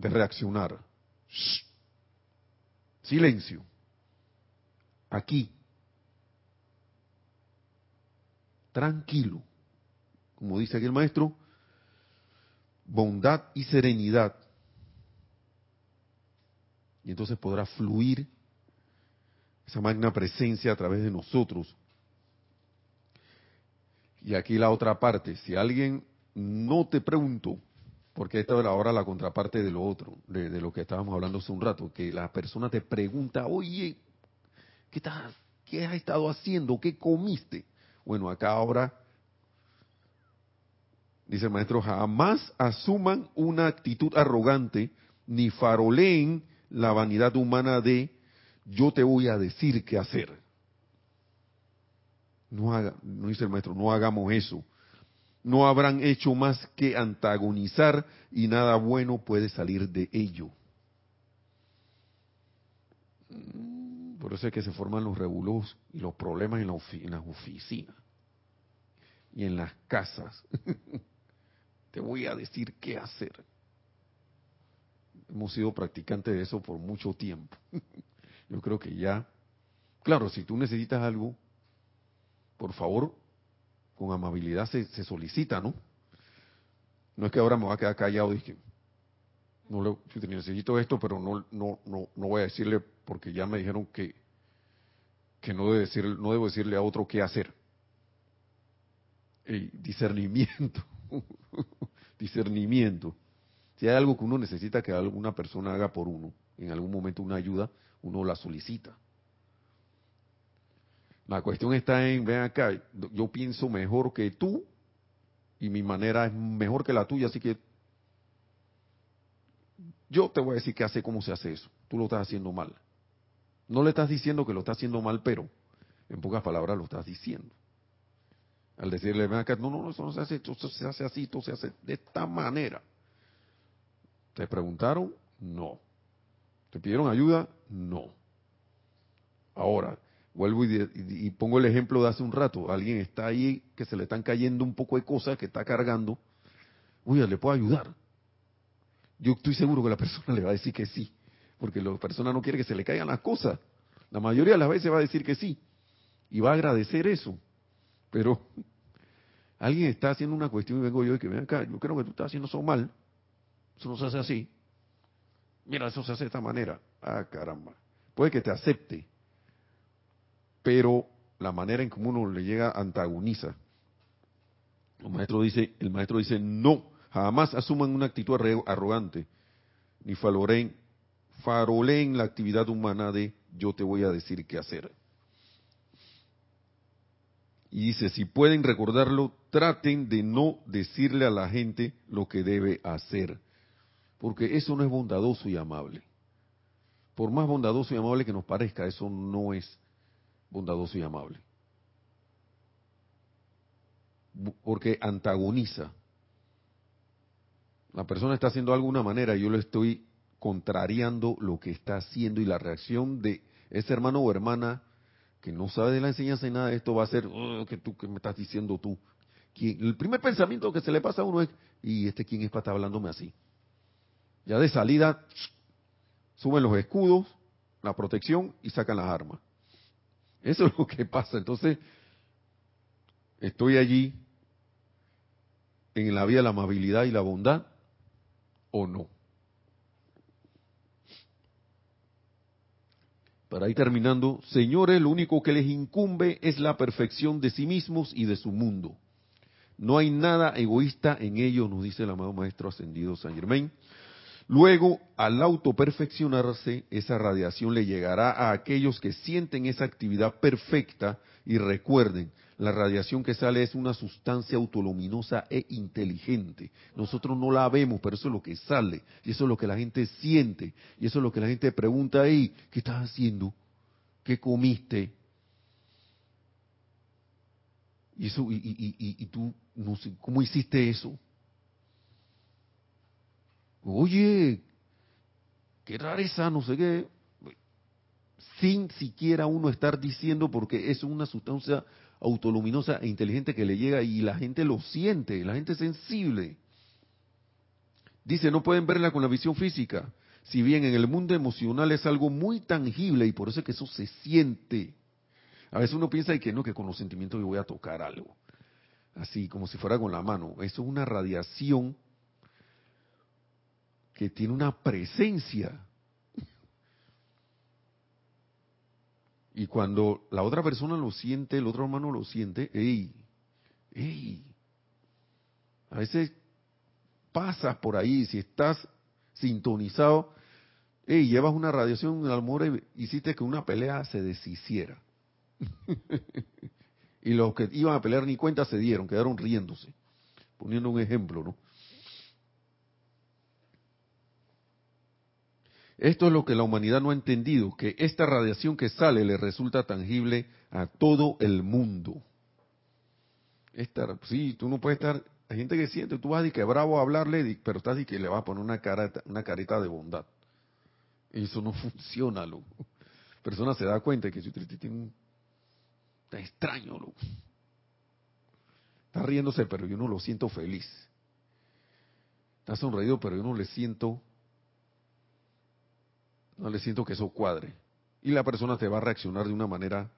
[SPEAKER 1] de reaccionar. Silencio. Aquí. Tranquilo. Como dice aquí el maestro, bondad y serenidad y entonces podrá fluir esa magna presencia a través de nosotros. Y aquí la otra parte, si alguien no te preguntó, porque esta es ahora la contraparte de lo otro, de, lo que estábamos hablando hace un rato, que la persona te pregunta, oye, ¿qué, estás, ¿qué has estado haciendo? ¿Qué comiste? Bueno, acá ahora, dice el maestro, jamás asuman una actitud arrogante, ni faroleen la vanidad humana de yo te voy a decir qué hacer. No, haga, no dice el maestro, no hagamos eso. No habrán hecho más que antagonizar y nada bueno puede salir de ello. Mm, por eso es que se forman los rebulos y los problemas en, en las oficinas y en las casas. te voy a decir qué hacer. Hemos sido practicantes de eso por mucho tiempo. Yo creo que ya, claro, si tú necesitas algo, por favor, con amabilidad se, solicita, ¿no? No es que ahora me va a quedar callado y que no le, necesito esto, pero no, no, no, no voy a decirle porque ya me dijeron que, que no, debe decir, no debo decirle a otro qué hacer. discernimiento, discernimiento. Si hay algo que uno necesita que alguna persona haga por uno, en algún momento una ayuda, uno la solicita. La cuestión está en, ven acá, yo pienso mejor que tú y mi manera es mejor que la tuya, así que yo te voy a decir qué hace, cómo se hace eso. Tú lo estás haciendo mal. No le estás diciendo que lo estás haciendo mal, pero en pocas palabras lo estás diciendo. Al decirle, ven acá, no, no, eso no se hace, eso se hace así, esto se hace de esta manera. ¿Te preguntaron? No. ¿Te pidieron ayuda? No. Ahora, vuelvo y, pongo el ejemplo de hace un rato. Alguien está ahí que se le están cayendo un poco de cosas que está cargando. Uy, ¿le puedo ayudar? Yo estoy seguro que la persona le va a decir que sí, porque la persona no quiere que se le caigan las cosas. La mayoría de las veces va a decir que sí y va a agradecer eso. Pero alguien está haciendo una cuestión y vengo yo y que ven acá, yo creo que tú estás haciendo eso mal. Eso no se hace así. Mira, eso se hace de esta manera. Ah, caramba. Puede que te acepte, pero la manera en que uno le llega antagoniza. El maestro dice, el maestro dice, no, jamás asuman una actitud arrogante, ni faroleen, faroleen la actividad humana de yo te voy a decir qué hacer. Y dice, si pueden recordarlo, traten de no decirle a la gente lo que debe hacer porque eso no es bondadoso y amable. Por más bondadoso y amable que nos parezca, eso no es bondadoso y amable. Porque antagoniza. La persona está haciendo de alguna manera y yo le estoy contrariando lo que está haciendo y la reacción de ese hermano o hermana que no sabe de la enseñanza y nada de esto va a ser, oh, que tú, que me estás diciendo tú? el primer pensamiento que se le pasa a uno es, ¿y este quién es para estar hablándome así? Ya de salida, suben los escudos, la protección y sacan las armas. Eso es lo que pasa. Entonces, estoy allí en la vía de la amabilidad y la bondad o no. Para ir terminando, señores, lo único que les incumbe es la perfección de sí mismos y de su mundo. No hay nada egoísta en ello, nos dice el amado Maestro Ascendido San Germain. Luego, al autoperfeccionarse, esa radiación le llegará a aquellos que sienten esa actividad perfecta y recuerden, la radiación que sale es una sustancia autoluminosa e inteligente. Nosotros no la vemos, pero eso es lo que sale, y eso es lo que la gente siente, y eso es lo que la gente pregunta ahí, ¿qué estás haciendo? ¿Qué comiste? Y, eso, y, tú, no sé, ¿cómo hiciste eso? Oye, qué rareza, no sé qué. Sin siquiera uno estar diciendo, porque es una sustancia autoluminosa e inteligente que le llega y la gente lo siente, la gente es sensible. Dice, no pueden verla con la visión física, si bien en el mundo emocional es algo muy tangible y por eso es que eso se siente. A veces uno piensa que no, que con los sentimientos yo voy a tocar algo, así como si fuera con la mano. Eso es una radiación que tiene una presencia Y cuando la otra persona lo siente, el otro hermano lo siente, ¡ey! ¡ey! A veces pasas por ahí, si estás sintonizado, ¡ey! Llevas una radiación, al amor hiciste que una pelea se deshiciera. y los que iban a pelear ni cuenta se dieron, quedaron riéndose. Poniendo un ejemplo, ¿no? Esto es lo que la humanidad no ha entendido, que esta radiación que sale le resulta tangible a todo el mundo. Esta, sí, tú no puedes estar, hay gente que siente, tú vas y que bravo a hablarle, pero estás y que le vas a poner una cara, una careta de bondad. Eso no funciona, loco. La persona se da cuenta que usted tiene un, está extraño, loco. Está riéndose, pero yo no lo siento feliz. Está sonreído, pero yo no le siento no le siento que eso cuadre. Y la persona te va a reaccionar de una manera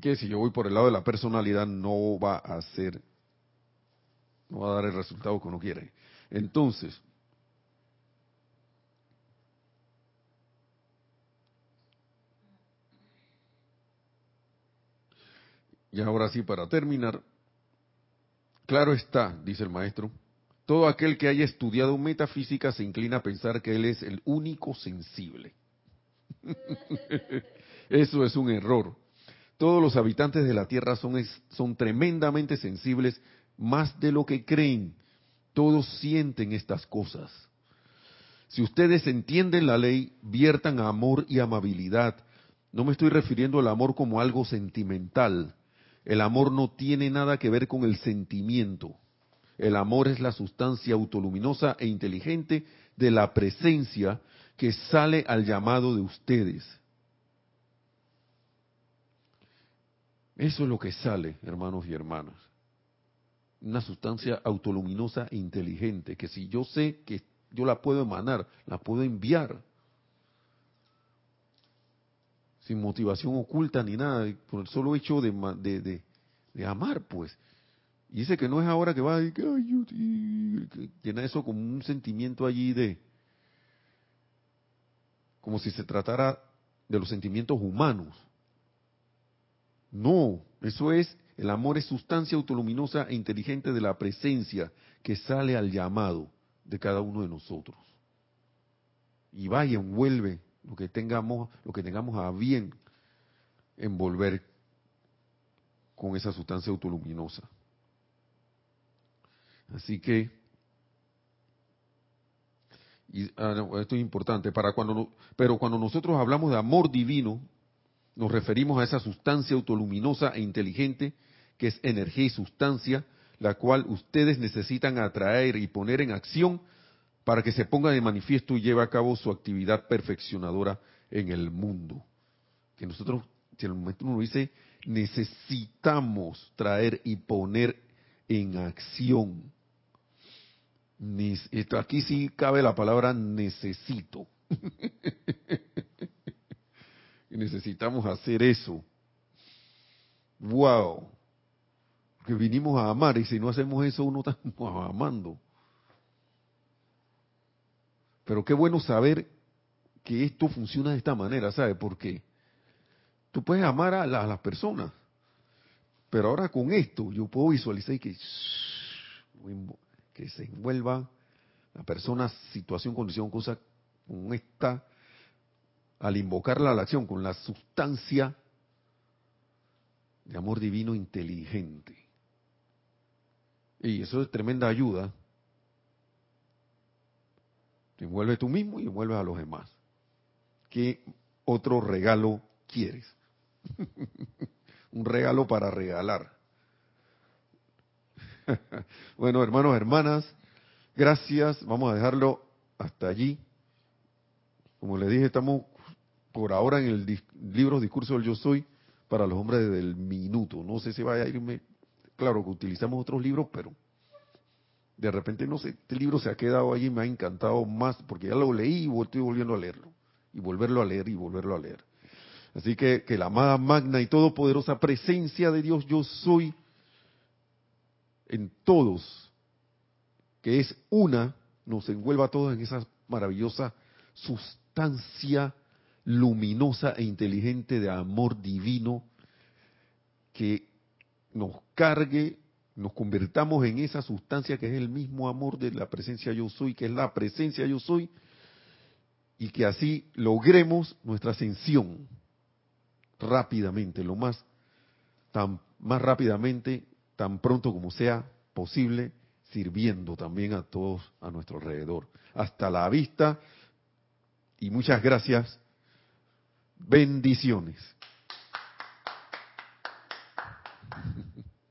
[SPEAKER 1] que si yo voy por el lado de la personalidad no va a ser, no va a dar el resultado que uno quiere. Entonces, y ahora sí, para terminar, claro está, dice el maestro, todo aquel que haya estudiado metafísica se inclina a pensar que él es el único sensible. Eso es un error. Todos los habitantes de la Tierra son, son tremendamente sensibles, más de lo que creen. Todos sienten estas cosas. Si ustedes entienden la ley, viertan amor y amabilidad. No me estoy refiriendo al amor como algo sentimental. El amor no tiene nada que ver con el sentimiento. El amor es la sustancia autoluminosa e inteligente de la presencia que sale al llamado de ustedes. Eso es lo que sale, hermanos y hermanas. Una sustancia autoluminosa e inteligente, que si yo sé que yo la puedo emanar, la puedo enviar. Sin motivación oculta ni nada, por el solo hecho de, de, de amar, pues. Y dice que no es ahora que va a que, llena eso como un sentimiento allí de, como si se tratara de los sentimientos humanos. No, eso es, el amor es sustancia autoluminosa e inteligente de la presencia que sale al llamado de cada uno de nosotros. Y vaya, envuelve lo que tengamos, lo que tengamos a bien envolver con esa sustancia autoluminosa. Así que, ah, esto es importante, para cuando, pero cuando nosotros hablamos de amor divino, nos referimos a esa sustancia autoluminosa e inteligente que es energía y sustancia, la cual ustedes necesitan atraer y poner en acción para que se ponga de manifiesto y lleve a cabo su actividad perfeccionadora en el mundo. Que nosotros, si el momento uno dice, necesitamos traer y poner en acción. Aquí sí cabe la palabra necesito. necesitamos hacer eso. ¡Wow! Que vinimos a amar y si no hacemos eso uno está amando. Pero qué bueno saber que esto funciona de esta manera, ¿sabe? Porque tú puedes amar a, las personas, pero ahora con esto yo puedo visualizar que, que se envuelva la persona, situación, condición, cosa, con esta, al invocarla a la acción, con la sustancia de amor divino inteligente. Y eso es tremenda ayuda. Te envuelve tú mismo y envuelves a los demás. ¿Qué otro regalo quieres? Un regalo para regalar. bueno, hermanos, hermanas, gracias. Vamos a dejarlo hasta allí. Como les dije, estamos por ahora en el libro Discurso del Yo Soy para los hombres del minuto. No sé si vaya a irme claro que utilizamos otros libros, pero de repente no sé, este libro se ha quedado ahí y me ha encantado más porque ya lo leí y estoy volviendo a leerlo y volverlo a leer y volverlo a leer. Así que que la amada magna y todopoderosa presencia de Dios yo soy en todos, que es una, nos envuelva a todos en esa maravillosa sustancia luminosa e inteligente de amor divino que nos cargue, nos convertamos en esa sustancia que es el mismo amor de la presencia yo soy, que es la presencia yo soy, y que así logremos nuestra ascensión rápidamente, lo más, tan, más rápidamente, tan pronto como sea posible, sirviendo también a todos a nuestro alrededor. Hasta la vista y muchas gracias. Bendiciones.